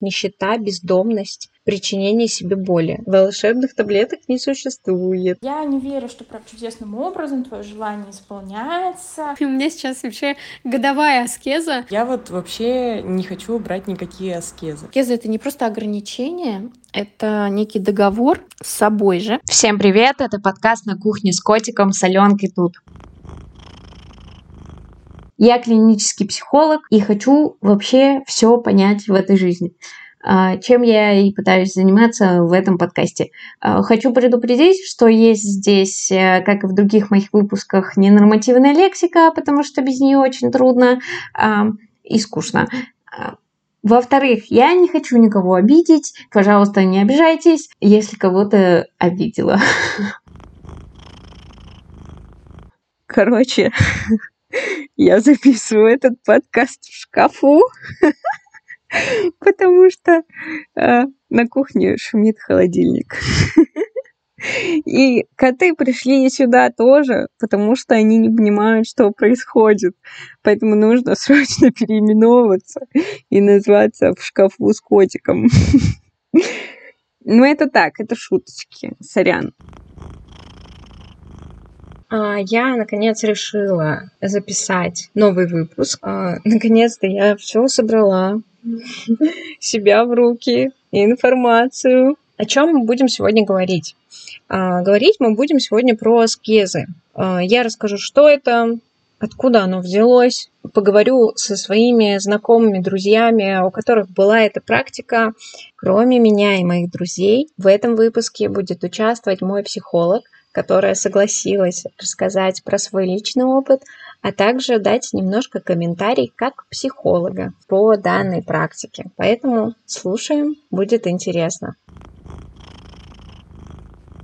нищета, бездомность, причинение себе боли. Волшебных таблеток не существует. Я не верю, что прям чудесным образом твое желание исполняется. У меня сейчас вообще годовая аскеза. Я вот вообще не хочу брать никакие аскезы. Аскеза — это не просто ограничение, это некий договор с собой же. Всем привет, это подкаст «На кухне с котиком» с Аленкой тут. Я клинический психолог и хочу вообще все понять в этой жизни а, чем я и пытаюсь заниматься в этом подкасте. А, хочу предупредить, что есть здесь, э, как и в других моих выпусках, ненормативная лексика, потому что без нее очень трудно а, и скучно. Во-вторых, я не хочу никого обидеть. Пожалуйста, не обижайтесь, если кого-то обидела. Короче, я записываю этот подкаст в шкафу, потому что э, на кухне шумит холодильник. И коты пришли сюда тоже, потому что они не понимают, что происходит. Поэтому нужно срочно переименовываться и назваться в шкафу с котиком. Ну, это так, это шуточки. Сорян. А, я, наконец, решила записать новый выпуск. А, наконец-то я все собрала. Себя в руки, информацию. О чем мы будем сегодня говорить? А, говорить мы будем сегодня про аскезы. Я расскажу, что это, откуда оно взялось. Поговорю со своими знакомыми, друзьями, у которых была эта практика. Кроме меня и моих друзей, в этом выпуске будет участвовать мой психолог – которая согласилась рассказать про свой личный опыт, а также дать немножко комментарий как психолога по данной практике. Поэтому слушаем, будет интересно.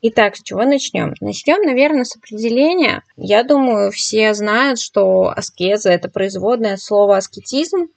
Итак, с чего начнем? Начнем, наверное, с определения. Я думаю, все знают, что аскеза – это производное от слова аскетизм.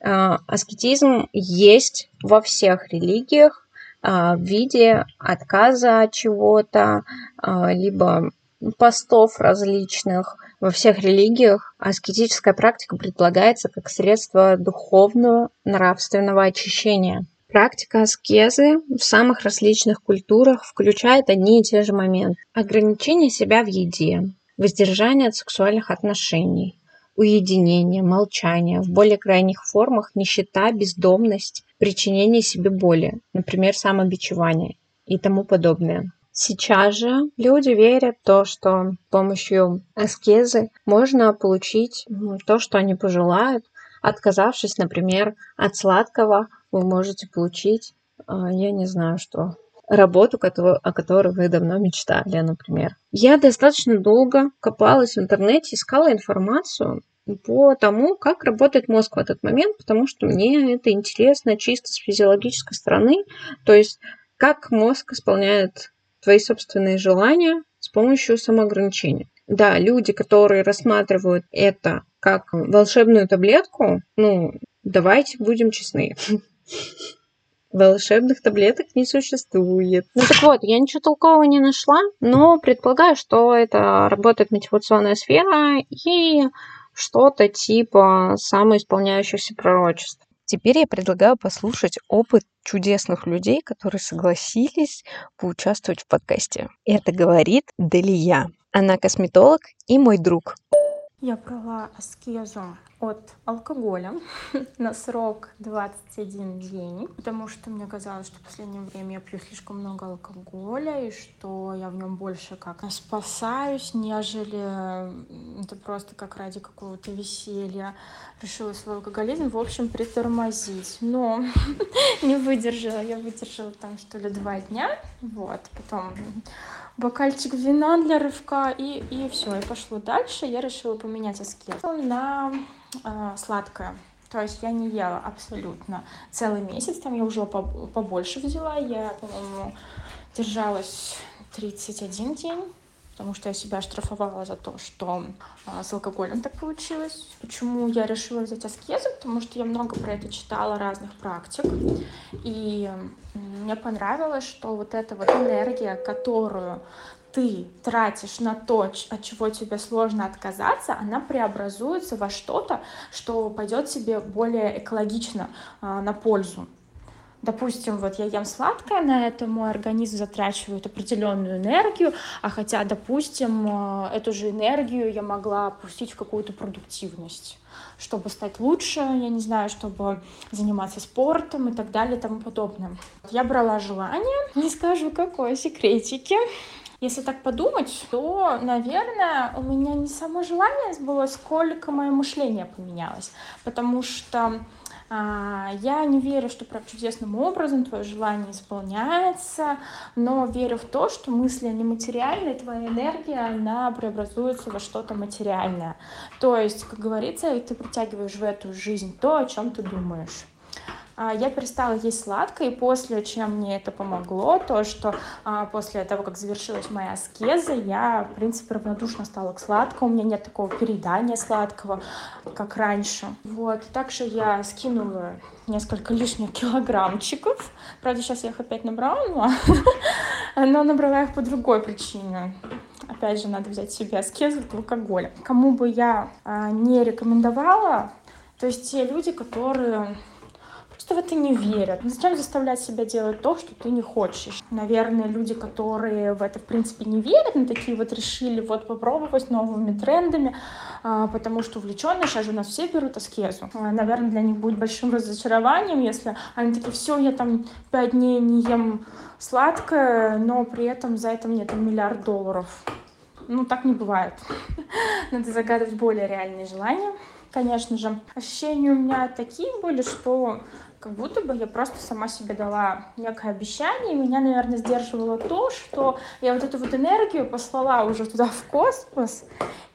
А, аскетизм есть во всех религиях, в виде отказа от чего-то, а, либо постов различных. Во всех религиях аскетическая практика предполагается как средство духовного, нравственного очищения. Практика аскезы в самых различных культурах включает одни и те же моменты. Ограничение себя в еде, воздержание от сексуальных отношений, уединение, молчание, в более крайних формах нищета, бездомность, причинение себе боли, например, самобичевание и тому подобное. Сейчас же люди верят в то, что с помощью аскезы можно получить то, что они пожелают. Отказавшись, например, от сладкого, вы можете получить, а, я не знаю что, работу, о которой вы давно мечтали, например. Я достаточно долго копалась в интернете, искала информацию по тому, как работает мозг в этот момент, потому что мне это интересно чисто с физиологической стороны, то есть как мозг исполняет твои собственные желания с помощью самоограничения. Да, люди, которые рассматривают это как волшебную таблетку, ну, давайте будем честны. Волшебных таблеток не существует. Ну так вот, я ничего толкового не нашла, но предполагаю, что это работает мотивационная сфера и что-то типа самоисполняющихся пророчеств. Теперь я предлагаю послушать опыт чудесных людей, которые согласились поучаствовать в подкасте. Это говорит Делия. Она косметолог и мой друг. Я брала аскезу от алкоголя на срок 21 день, потому что мне казалось, что в последнее время я пью слишком много алкоголя, и что я в нем больше как спасаюсь, нежели это просто как ради какого-то веселья решила свой алкоголизм, в общем, притормозить. Но не выдержала, я выдержала там что ли два дня, вот, потом бокальчик вина для рывка, и, и все, и пошло дальше. Я решила поменять аскез на э, сладкое. То есть я не ела абсолютно целый месяц, там я уже побольше взяла, я, по-моему, держалась 31 день, потому что я себя штрафовала за то, что а, с алкоголем так получилось. Почему я решила взять аскезу? Потому что я много про это читала, разных практик. И мне понравилось, что вот эта вот энергия, которую ты тратишь на то, от чего тебе сложно отказаться, она преобразуется во что-то, что пойдет тебе более экологично э, на пользу. допустим, вот я ем сладкое, на это мой организм затрачивает определенную энергию, а хотя, допустим, э, эту же энергию я могла пустить в какую-то продуктивность чтобы стать лучше, я не знаю, чтобы заниматься спортом и так далее и тому подобное. Я брала желание, не скажу какое, секретики. Если так подумать, то, наверное, у меня не само желание было, сколько мое мышление поменялось. Потому что а, я не верю, что прям чудесным образом твое желание исполняется, но верю в то, что мысли они материальные, твоя энергия, она преобразуется во что-то материальное. То есть, как говорится, ты притягиваешь в эту жизнь то, о чем ты думаешь. А, я перестала есть сладкое, и после, чем мне это помогло, то, что а, после того, как завершилась моя аскеза, я, в принципе, равнодушно стала к сладкому, у меня нет такого переедания сладкого, как раньше. Вот, также я скинула несколько лишних килограммчиков, правда, сейчас я их опять набрала, но, набрала их по другой причине опять же, надо взять себе аскезу от алкоголя. Кому бы я а, не рекомендовала, то есть те люди, которые что в это не верят. Ну, зачем заставлять себя делать то, что ты не хочешь? Наверное, люди, которые в это, в принципе, не верят, но такие вот решили вот попробовать новыми трендами, а, потому что увлеченные, сейчас же у нас все берут аскезу. А, наверное, для них будет большим разочарованием, если они такие, все, я там пять дней не ем сладкое, но при этом за это мне там миллиард долларов. Ну, так не бывает. Надо загадывать более реальные желания конечно же. Ощущения у меня такие были, что как будто бы я просто сама себе дала некое обещание, и меня, наверное, сдерживало то, что я вот эту вот энергию послала уже туда, в космос,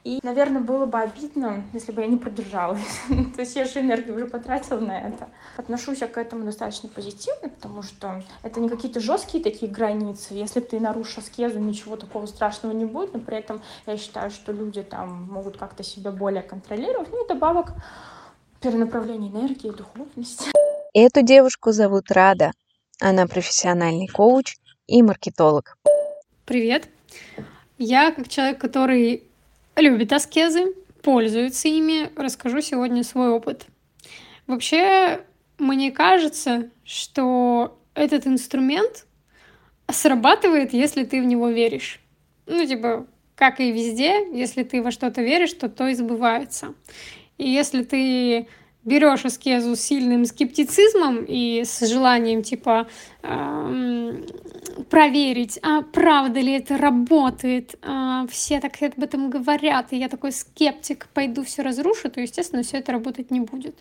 и, наверное, было бы обидно, если бы я не продержалась. То есть я же энергию уже потратила на это. Отношусь я к этому достаточно позитивно, потому что это не какие-то жесткие такие границы. Если ты нарушишь аскезу, ничего такого страшного не будет, но при этом я считаю, что люди там могут как-то себя более контролировать. Ну и добавок перенаправление энергии, духовности. Эту девушку зовут Рада. Она профессиональный коуч и маркетолог. Привет. Я, как человек, который любит аскезы, пользуется ими, расскажу сегодня свой опыт. Вообще, мне кажется, что этот инструмент срабатывает, если ты в него веришь. Ну, типа, как и везде, если ты во что-то веришь, то то и сбывается. И если ты берешь аскезу с сильным скептицизмом и с желанием, типа, эм, проверить, а правда ли это работает, а, все так об этом говорят, и я такой скептик, пойду все разрушу, то, естественно, все это работать не будет.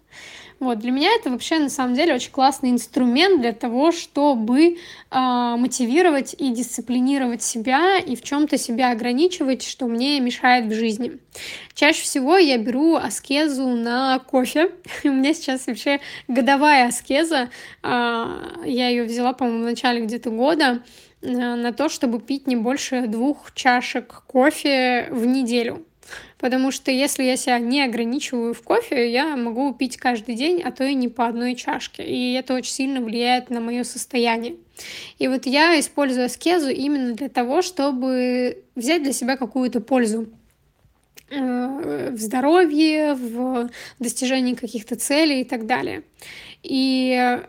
Вот, для меня это вообще, на самом деле, очень классный инструмент для того, чтобы э, мотивировать и дисциплинировать себя, и в чем-то себя ограничивать, что мне мешает в жизни. Чаще всего я беру аскезу на кофе. У меня сейчас вообще годовая аскеза. А, я ее взяла, по-моему, в начале где-то года на то, чтобы пить не больше двух чашек кофе в неделю. Потому что если я себя не ограничиваю в кофе, я могу пить каждый день, а то и не по одной чашке. И это очень сильно влияет на мое состояние. И вот я использую аскезу именно для того, чтобы взять для себя какую-то пользу Э, в здоровье, в достижении каких-то целей и так далее. И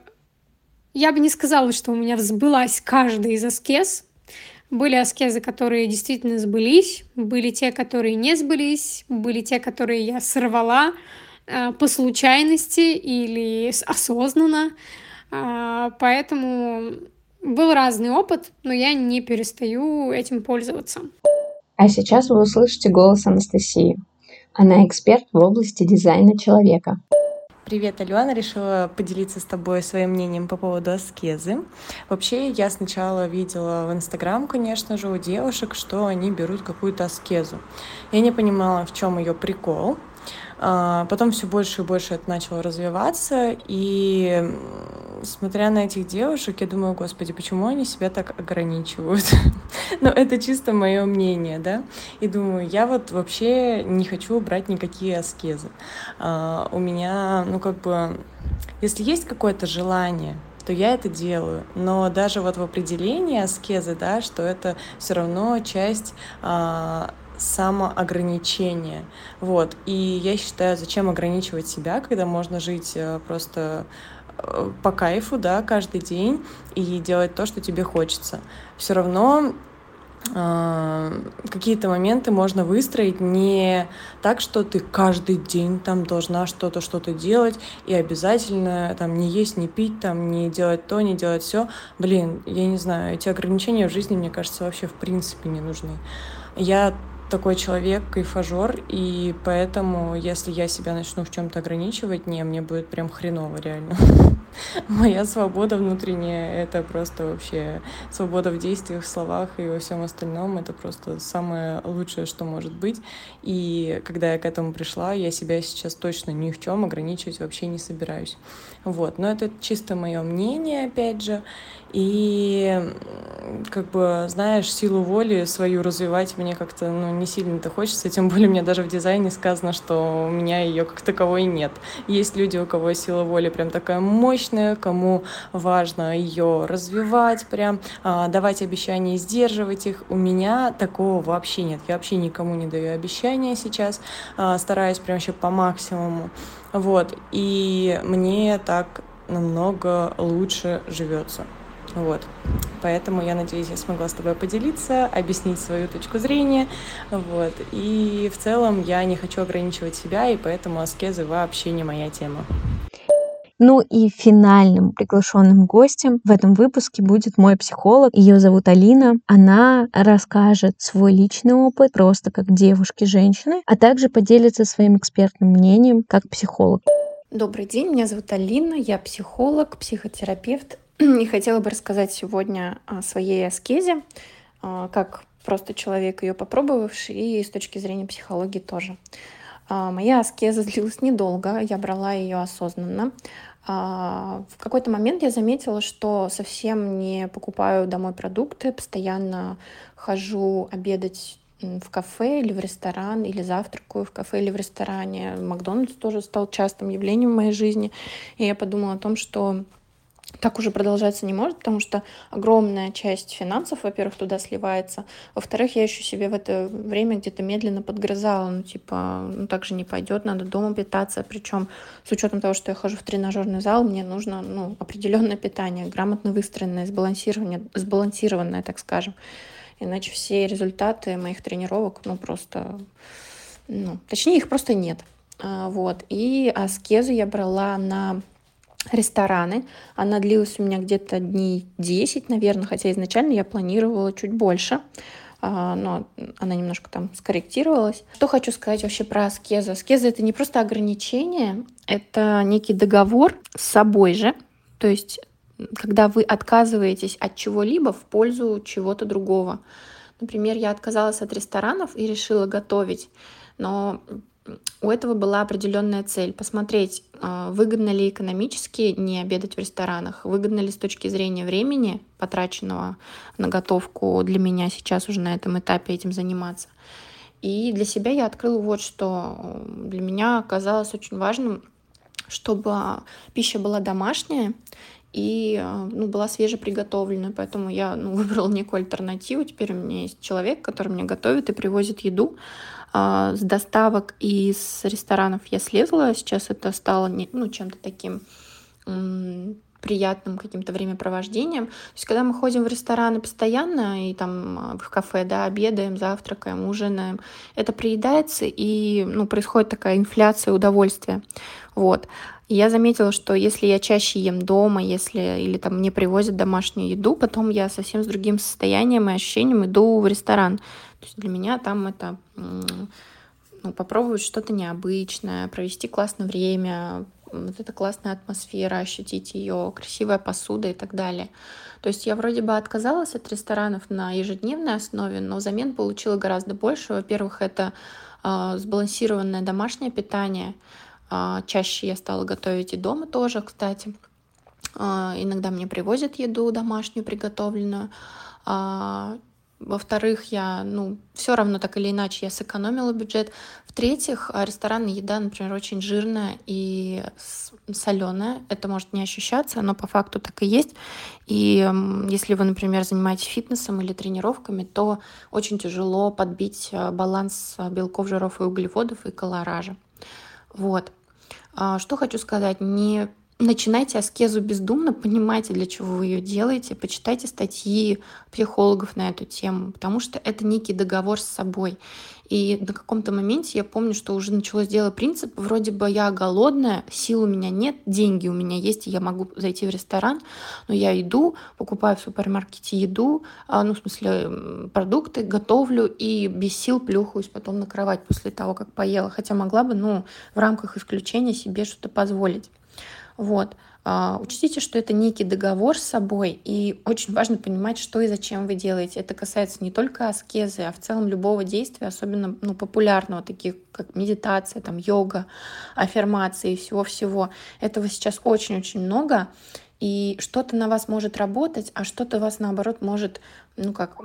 я бы не сказала, что у меня взбылась каждая из аскез. Были аскезы, которые действительно сбылись, были те, которые не сбылись, были те, которые я сорвала э, по случайности или осознанно. Э, поэтому был разный опыт, но я не перестаю этим пользоваться. А сейчас вы услышите голос Анастасии. Она эксперт в области дизайна человека. Привет, Алена. Решила поделиться с тобой своим мнением по поводу аскезы. Вообще, я сначала видела в Инстаграм, конечно же, у девушек, что они берут какую-то аскезу. Я не понимала, в чем ее прикол. А, потом все больше и больше это начало развиваться, и смотря на этих девушек, я думаю, господи, почему они себя так ограничивают? Но это чисто мое мнение, да? И думаю, я вот вообще не хочу брать никакие аскезы. А, у меня, ну как бы, если есть какое-то желание, то я это делаю. Но даже вот в определении аскезы, да, что это все равно часть самоограничения. Вот. И я считаю, зачем ограничивать себя, когда можно жить э, просто э, по кайфу, да, каждый день и делать то, что тебе хочется. Все равно а, какие-то моменты можно выстроить не так, что ты каждый день там должна что-то, что-то делать, и обязательно там не есть, не пить, там не делать то, не делать все. Блин, я не знаю, эти ограничения в жизни, мне кажется, вообще в принципе не нужны. Я такой человек, кайфажор, и поэтому, если я себя начну в чем-то ограничивать, не, мне будет прям хреново, реально. Моя свобода внутренняя — это просто вообще свобода в действиях, в словах и во всем остальном. Это просто самое лучшее, что может быть. И когда я к этому пришла, я себя сейчас точно ни в чем ограничивать вообще не собираюсь. Вот, но это чисто мое мнение, опять же. И как бы, знаешь, силу воли свою развивать мне как-то ну, не сильно-то хочется, тем более мне даже в дизайне сказано, что у меня ее как таковой нет. Есть люди, у кого сила воли прям такая мощная, кому важно ее развивать, прям а, давать обещания сдерживать их. У меня такого вообще нет. Я вообще никому не даю обещания сейчас, а, стараюсь прям вообще по максимуму. Вот, и мне так намного лучше живется. Вот. Поэтому я надеюсь, я смогла с тобой поделиться, объяснить свою точку зрения. Вот. И в целом я не хочу ограничивать себя, и поэтому аскезы вообще не моя тема. Ну и финальным приглашенным гостем в этом выпуске будет мой психолог. Ее зовут Алина. Она расскажет свой личный опыт просто как девушки-женщины, а также поделится своим экспертным мнением как психолог. Добрый день, меня зовут Алина, я психолог, психотерапевт и хотела бы рассказать сегодня о своей аскезе, а, как просто человек ее попробовавший, и с точки зрения психологии тоже. А, моя аскеза длилась недолго, я брала ее осознанно. А, в какой-то момент я заметила, что совсем не покупаю домой продукты, постоянно хожу обедать в кафе или в ресторан, или завтракаю в кафе или в ресторане. Макдональдс тоже стал частым явлением в моей жизни. И я подумала о том, что так уже продолжаться не может, потому что огромная часть финансов, во-первых, туда сливается. Во-вторых, я еще себе в это время где-то медленно подгрызала. Ну, типа, ну так же не пойдет, надо дома питаться. Причем с учетом того, что я хожу в тренажерный зал, мне нужно ну, определенное питание, грамотно выстроенное, сбалансированное, сбалансированное, так скажем. Иначе все результаты моих тренировок, ну, просто... Ну, точнее, их просто нет. А, вот. И аскезу я брала на рестораны. Она длилась у меня где-то дней 10, наверное, хотя изначально я планировала чуть больше а, но она немножко там скорректировалась. Что хочу сказать вообще про аскезу? Аскеза — это не просто ограничение, это некий договор с собой же, то есть когда вы отказываетесь от чего-либо в пользу чего-то другого. Например, я отказалась от ресторанов и решила готовить, но у этого была определенная цель — посмотреть, а, выгодно ли экономически не обедать в ресторанах, выгодно ли с точки зрения времени, потраченного на готовку для меня сейчас уже на этом этапе этим заниматься. И для себя я открыла вот что. Для меня оказалось очень важным, чтобы пища была домашняя, и ну, была свежеприготовленная, поэтому я ну, выбрала некую альтернативу. Теперь у меня есть человек, который мне готовит и привозит еду. А, с доставок и с ресторанов я слезла. Сейчас это стало ну, чем-то таким приятным каким-то времяпровождением. То есть, когда мы ходим в рестораны постоянно и там а, в кафе, да, обедаем, завтракаем, ужинаем, это приедается и, ну, происходит такая инфляция удовольствия. Вот. Я заметила, что если я чаще ем дома, если или там мне привозят домашнюю еду, потом я совсем с другим состоянием и ощущением иду в ресторан. То есть для меня там это ну, попробовать что-то необычное, провести классное время, вот эта классная атмосфера, ощутить ее, красивая посуда и так далее. То есть я вроде бы отказалась от ресторанов на ежедневной основе, но взамен получила гораздо больше. Во-первых, это э, сбалансированное домашнее питание. Э, чаще я стала готовить и дома тоже, кстати. Э, иногда мне привозят еду домашнюю, приготовленную. Во-вторых, я, ну, все равно так или иначе я сэкономила бюджет. В-третьих, а, ресторанная еда, например, очень жирная и соленая. Это может не ощущаться, но по факту так и есть. И если вы, например, занимаетесь фитнесом или тренировками, то очень тяжело подбить а, баланс а, белков, жиров и углеводов и колоража. Вот. Что хочу сказать, не начинайте аскезу бездумно, понимайте, для чего вы ее делаете, почитайте статьи психологов на эту тему, потому что это некий договор с собой. И на каком-то моменте я помню, что уже началось дело принцип, вроде бы я голодная, сил у меня нет, деньги у меня есть, и я могу зайти в ресторан, но я иду, покупаю в супермаркете еду, а, ну, в смысле, продукты, готовлю и без сил плюхаюсь потом на кровать после того, как поела, хотя могла бы, ну, в рамках исключения себе что-то позволить. Вот. А, учтите, что это некий договор с собой, и очень важно понимать, что и зачем вы делаете. Это касается не только аскезы, а в целом любого действия, особенно ну, популярного, таких как медитация, там, йога, аффирмации и всего-всего. Этого сейчас очень-очень много, и что-то на вас может работать, а что-то вас, наоборот, может ну как,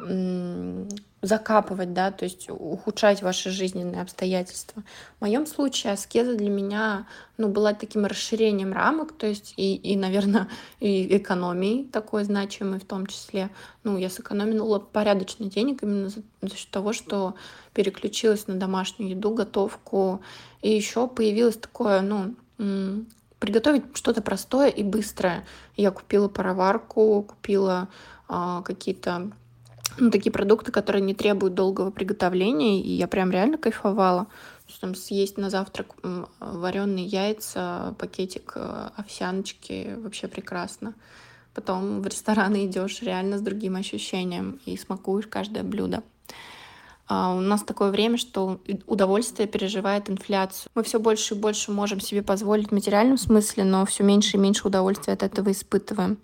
закапывать, да, то есть ухудшать ваши жизненные обстоятельства. В моем случае аскеза для меня, ну, была таким расширением рамок, то есть и, и наверное, и экономией такой значимой в том числе. Ну, я сэкономила порядочно денег именно за, за счет того, что переключилась на домашнюю еду, готовку. И еще появилось такое, ну, приготовить что-то простое и быстрое. Я купила пароварку, купила а, какие-то ну, такие продукты, которые не требуют долгого приготовления, и я прям реально кайфовала. Там съесть на завтрак вареные яйца, пакетик э, овсяночки, вообще прекрасно. Потом в рестораны идешь реально с другим ощущением и смакуешь каждое блюдо. А у нас такое время, что удовольствие переживает инфляцию. Мы все больше и больше можем себе позволить в материальном смысле, но все меньше и меньше удовольствия от этого испытываем.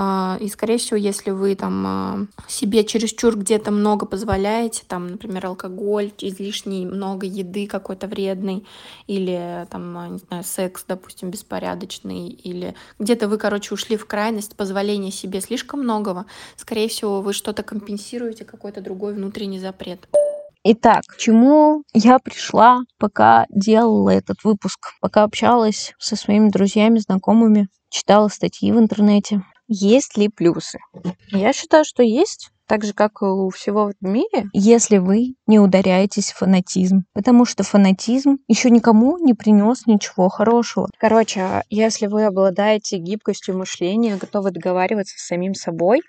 А, и, скорее всего, если вы там а, себе чересчур где-то много позволяете, там, например, алкоголь, излишний много еды какой-то вредный, или там, а, не знаю, секс, допустим, беспорядочный, или где-то вы, короче, ушли в крайность позволения себе слишком многого, скорее всего, вы что-то компенсируете, какой-то другой внутренний запрет. Итак, к чему я пришла, пока делала этот выпуск, пока общалась со своими друзьями, знакомыми, читала статьи в интернете. Есть ли плюсы? Я считаю, что есть так же, как и у всего в мире, если вы не ударяетесь в фанатизм. Потому что фанатизм еще никому не принес ничего хорошего. Короче, если вы обладаете гибкостью мышления, готовы договариваться с самим собой,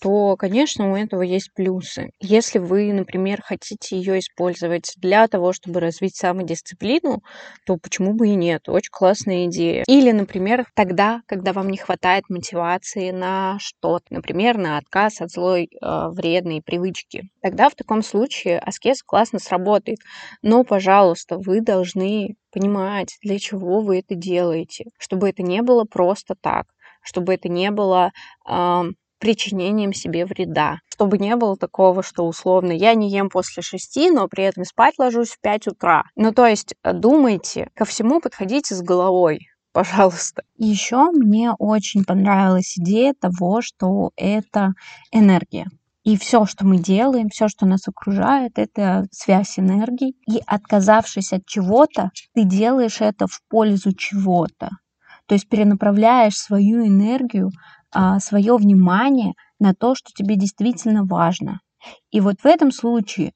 то, конечно, у этого есть плюсы. Если вы, например, хотите ее использовать для того, чтобы развить самодисциплину, то почему бы и нет? Очень классная идея. Или, например, тогда, когда вам не хватает мотивации на что-то, например, на отказ от злой э, вредной привычки, тогда в таком случае аскез классно сработает. Но, пожалуйста, вы должны понимать, для чего вы это делаете, чтобы это не было просто так, чтобы это не было э, причинением себе вреда. Чтобы не было такого, что условно я не ем после шести, но при этом спать ложусь в пять утра. Ну, то есть э, думайте, ко всему подходите с головой пожалуйста. Еще мне очень понравилась идея того, что это энергия. И все, что мы делаем, все, что нас окружает, это связь энергии. И отказавшись от чего-то, ты делаешь это в пользу чего-то. То есть перенаправляешь свою энергию а, свое внимание на то, что тебе действительно важно. И вот в этом случае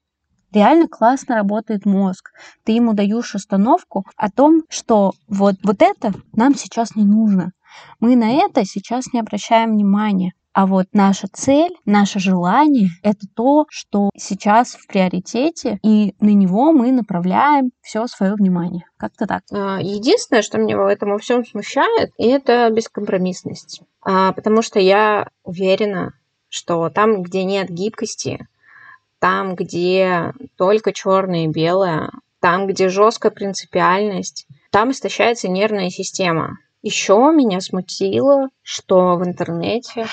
реально классно работает мозг. Ты ему даешь установку о том, что вот, вот это нам сейчас не нужно. Мы на это сейчас не обращаем внимания. А вот наша цель, наше желание — это то, что сейчас в приоритете, и на него мы направляем все свое внимание. Как-то так. А, единственное, что меня в этом всем смущает, это бескомпромиссность. А, потому что я уверена, что там, где нет гибкости, там, где только черное и белое, там, где жесткая принципиальность, там истощается нервная система. Еще меня смутило, что в интернете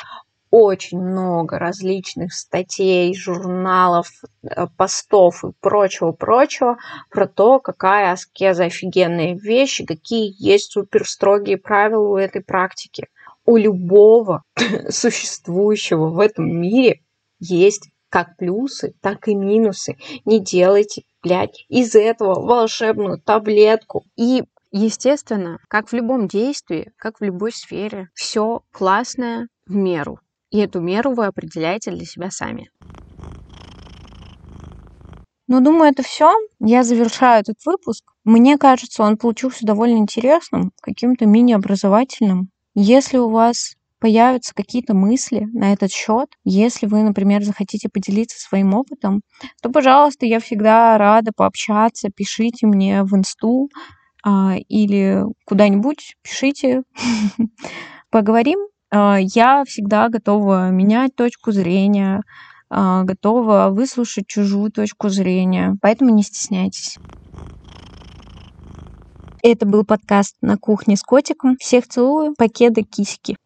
очень много различных статей, журналов, э, постов и прочего-прочего про то, какая аскеза офигенная вещь, какие есть супер строгие правила у этой практики. У любого существующего в этом мире есть как плюсы, так и минусы. Не делайте, блядь, из этого волшебную таблетку. И Естественно, как в любом действии, как в любой сфере, все классное в меру. И эту меру вы определяете для себя сами. Ну, думаю, это все. Я завершаю этот выпуск. Мне кажется, он получился довольно интересным, каким-то мини-образовательным. Если у вас появятся какие-то мысли на этот счет, если вы, например, захотите поделиться своим опытом, то, пожалуйста, я всегда рада пообщаться. Пишите мне в инсту а, или куда-нибудь, пишите, поговорим. А, я всегда готова менять точку зрения, а, готова выслушать чужую точку зрения, поэтому не стесняйтесь. Это был подкаст «На кухне с котиком». Всех целую. Покеда, кисики.